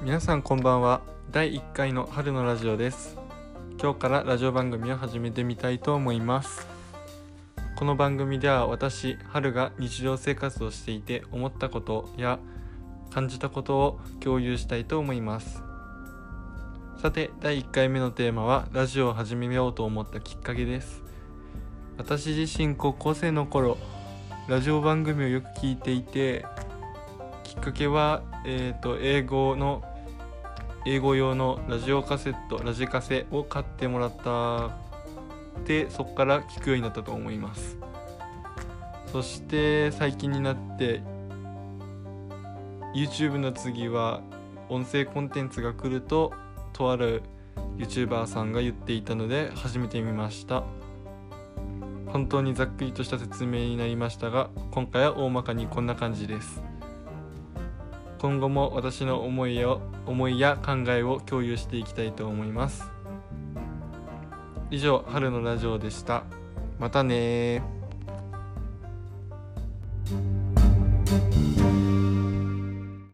皆さんこんばんは。第1回の春のラジオです。今日からラジオ番組を始めてみたいと思います。この番組では私春が日常生活をしていて思ったことや感じたことを共有したいと思います。さて第1回目のテーマはラジオを始めようと思ったきっかけです。私自身高校生の頃ラジオ番組をよく聞いていてかけは、えーと、英語の英語用のラジオカセットラジカセを買ってもらったでそこから聞くようになったと思います。そして最近になって YouTube の次は音声コンテンツが来るととある YouTuber さんが言っていたので始めてみました。本当にざっくりとした説明になりましたが今回は大まかにこんな感じです。今後も私の思いを思いや考えを共有していきたいと思います。以上春のラジオでした。またね